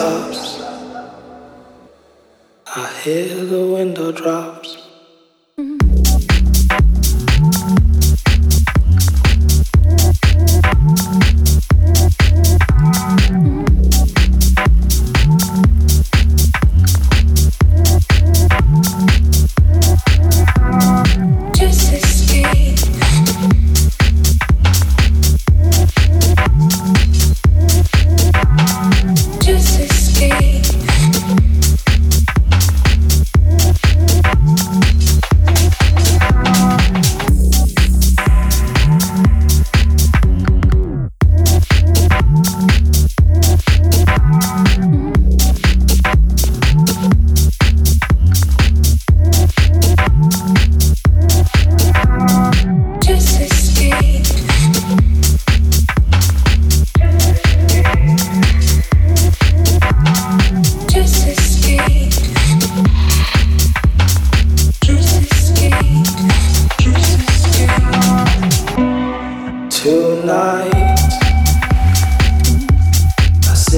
stops. I hear the window drop.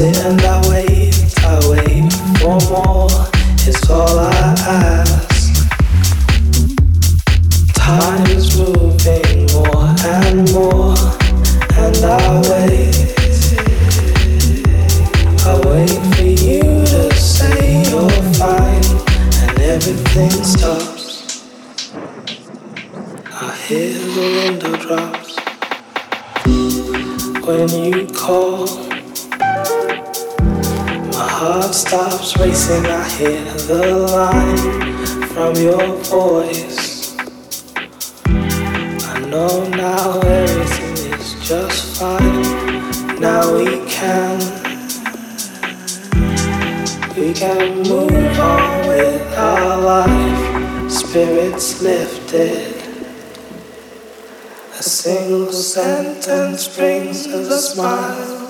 I wait, I wait for more. It's all I ask. Time is moving more and more, and I wait. I wait for you to say your fine, and everything stops. I hear the window drops when you call heart stops racing, I hear the line from your voice. I know now everything is just fine. Now we can, we can move on with our life. Spirits lifted. A single sentence brings a smile.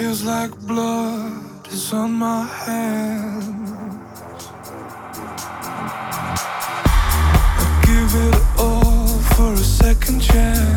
feels like blood is on my hands. I give it all for a second chance.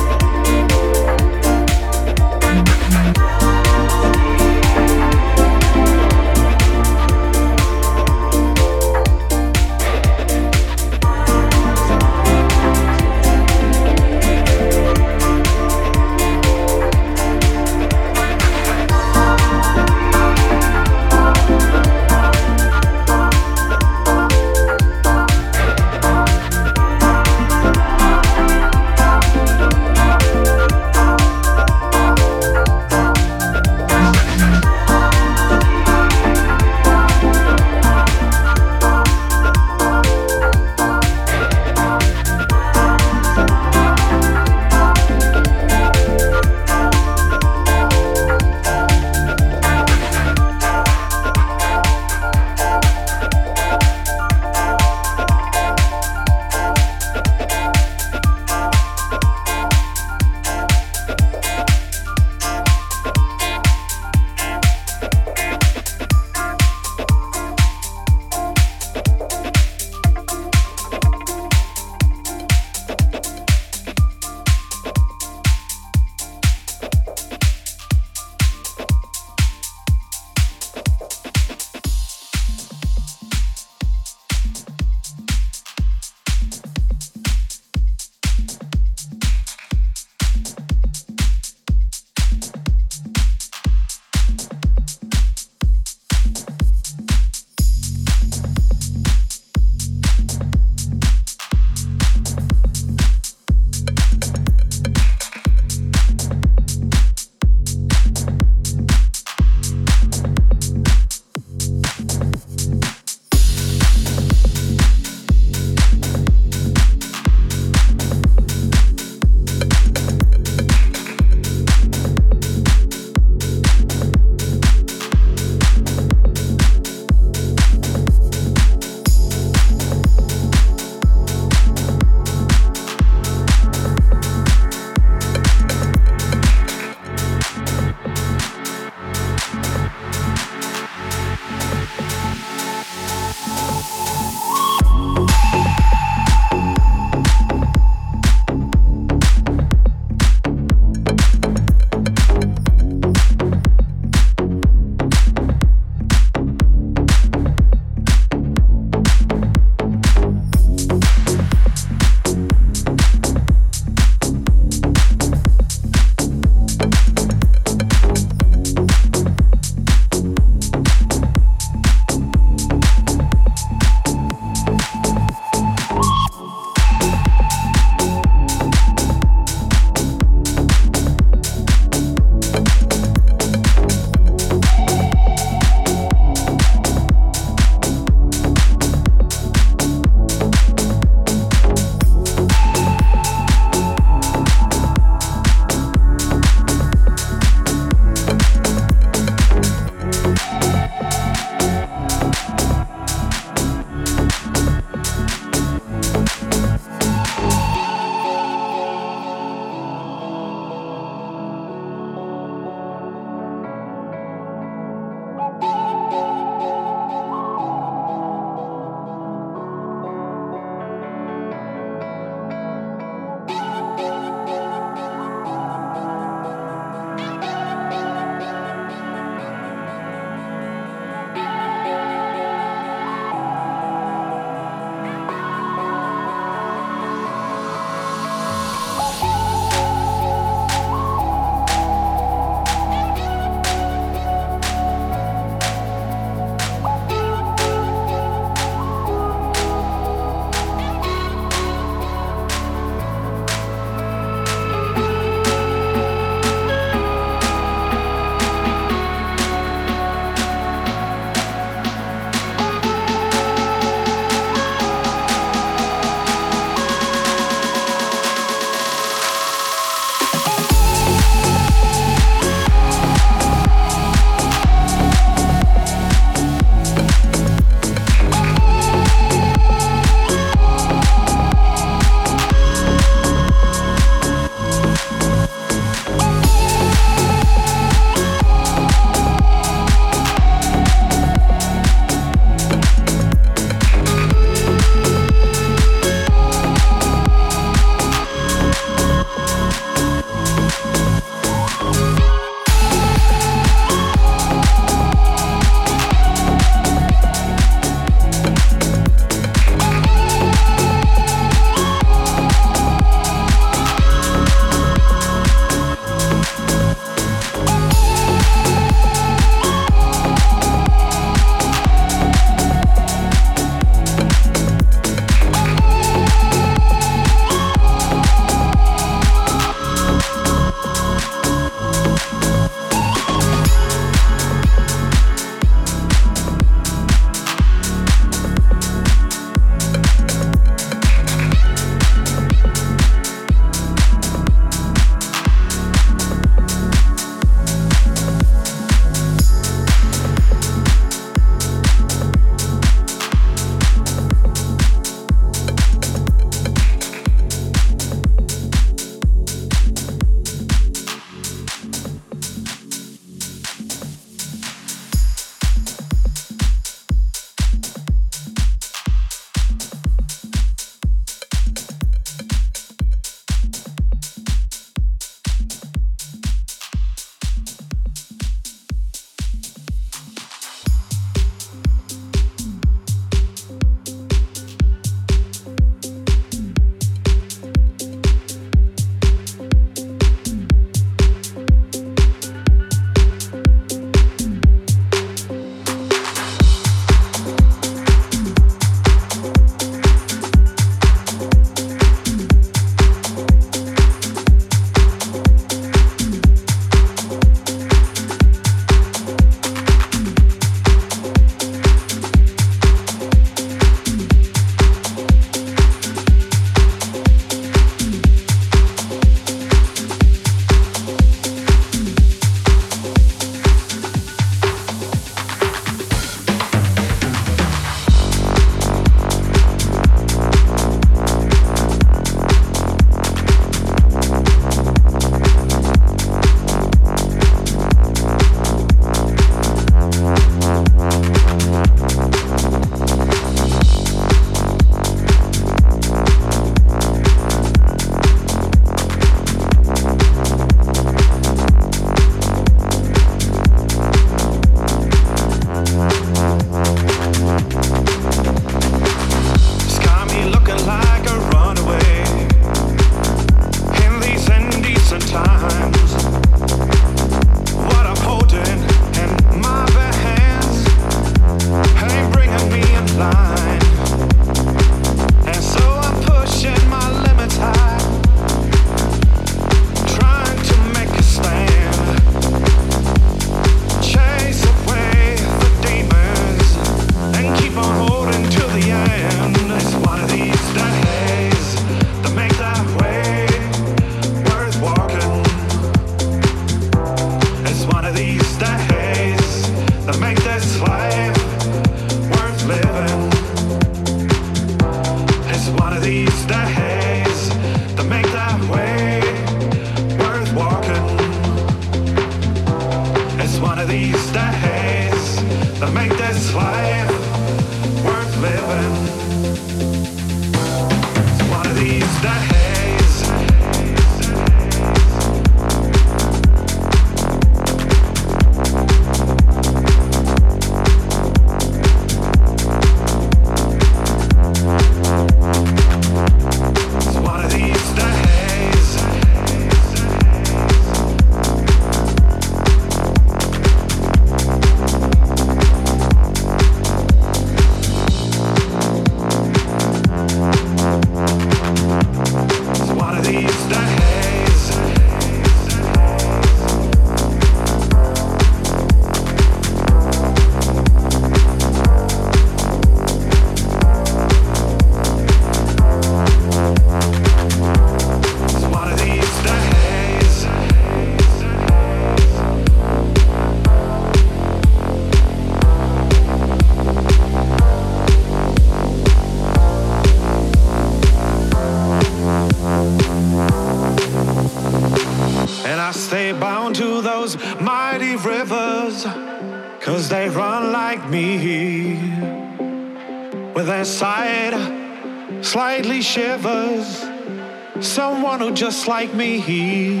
Just like me.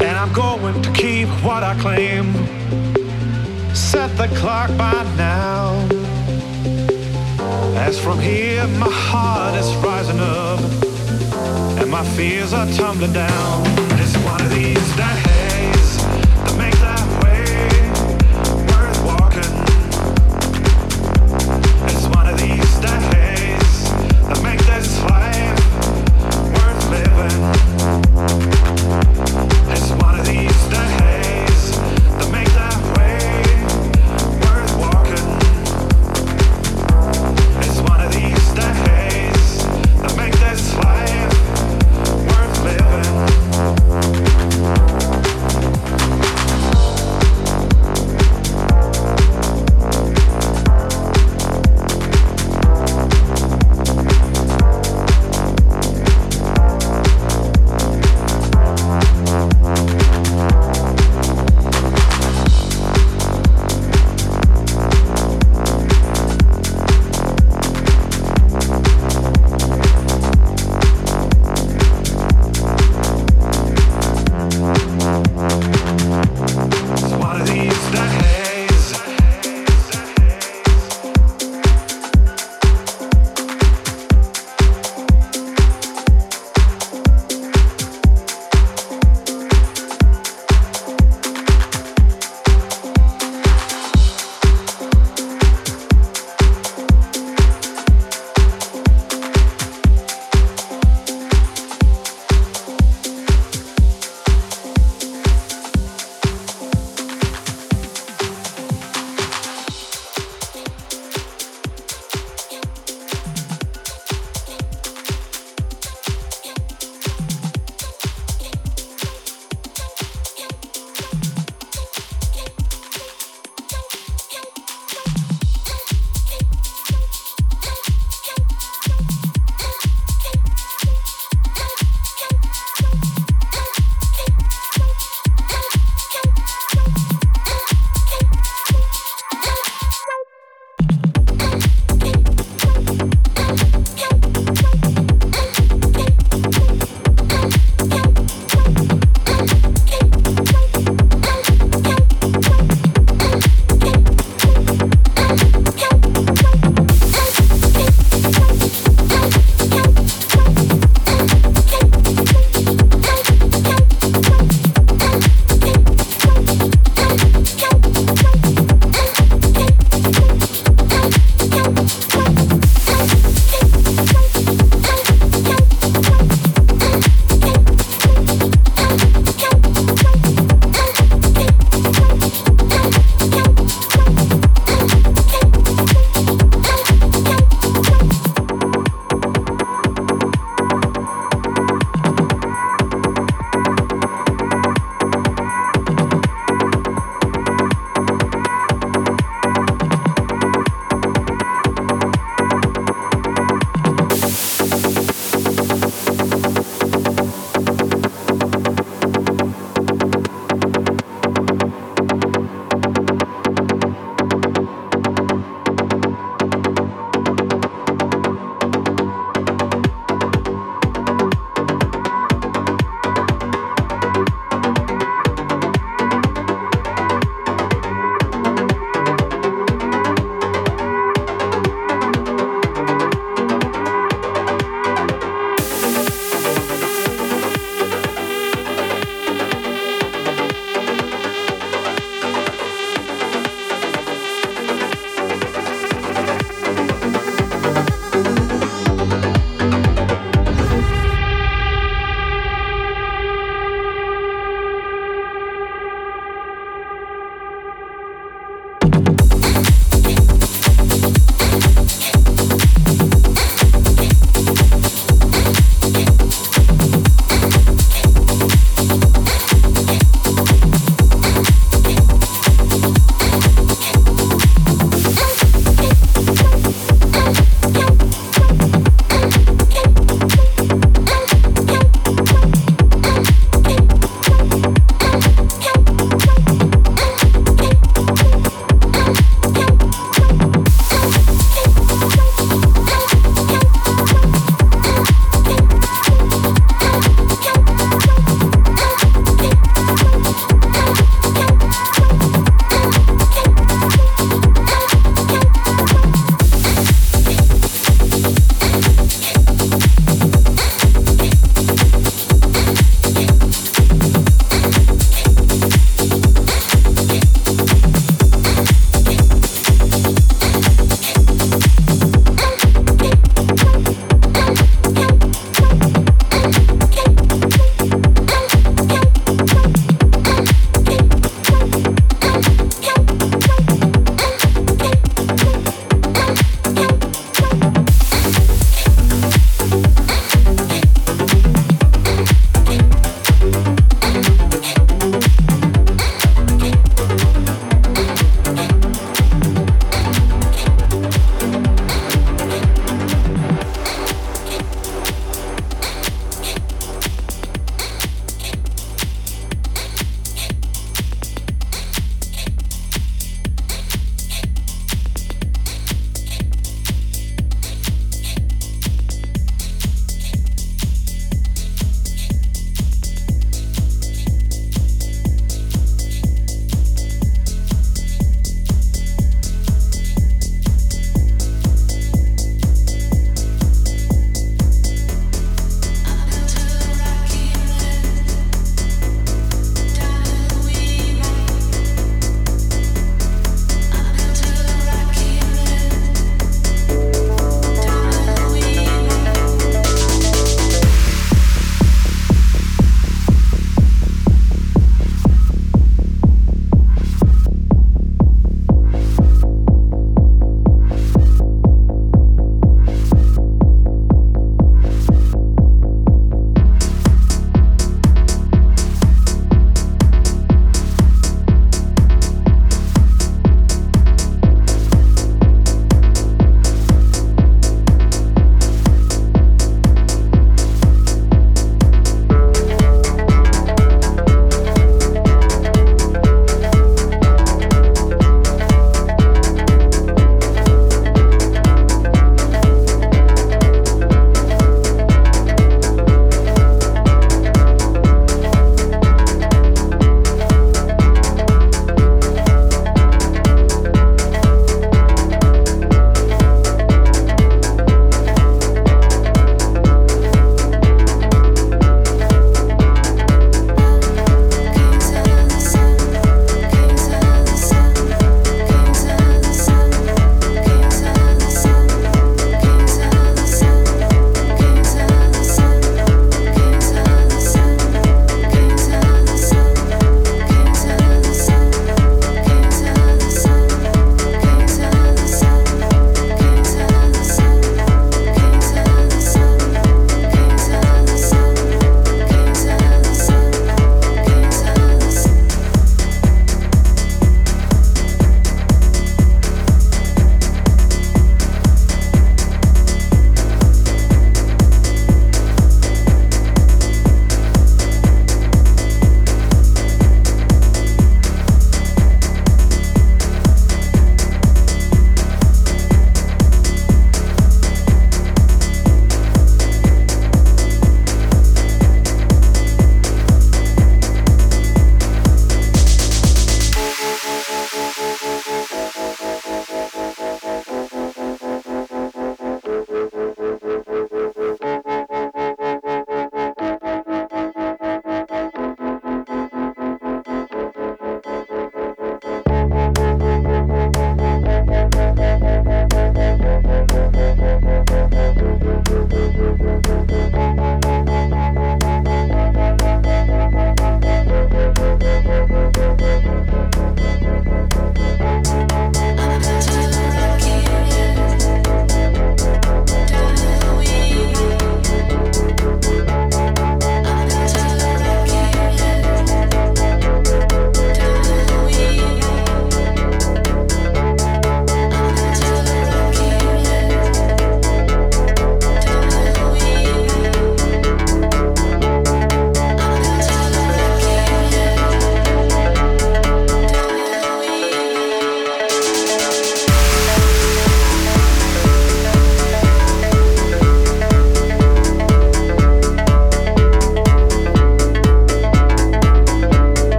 And I'm going to keep what I claim. Set the clock by now. As from here, my heart is rising up, and my fears are tumbling down. It's one of these days.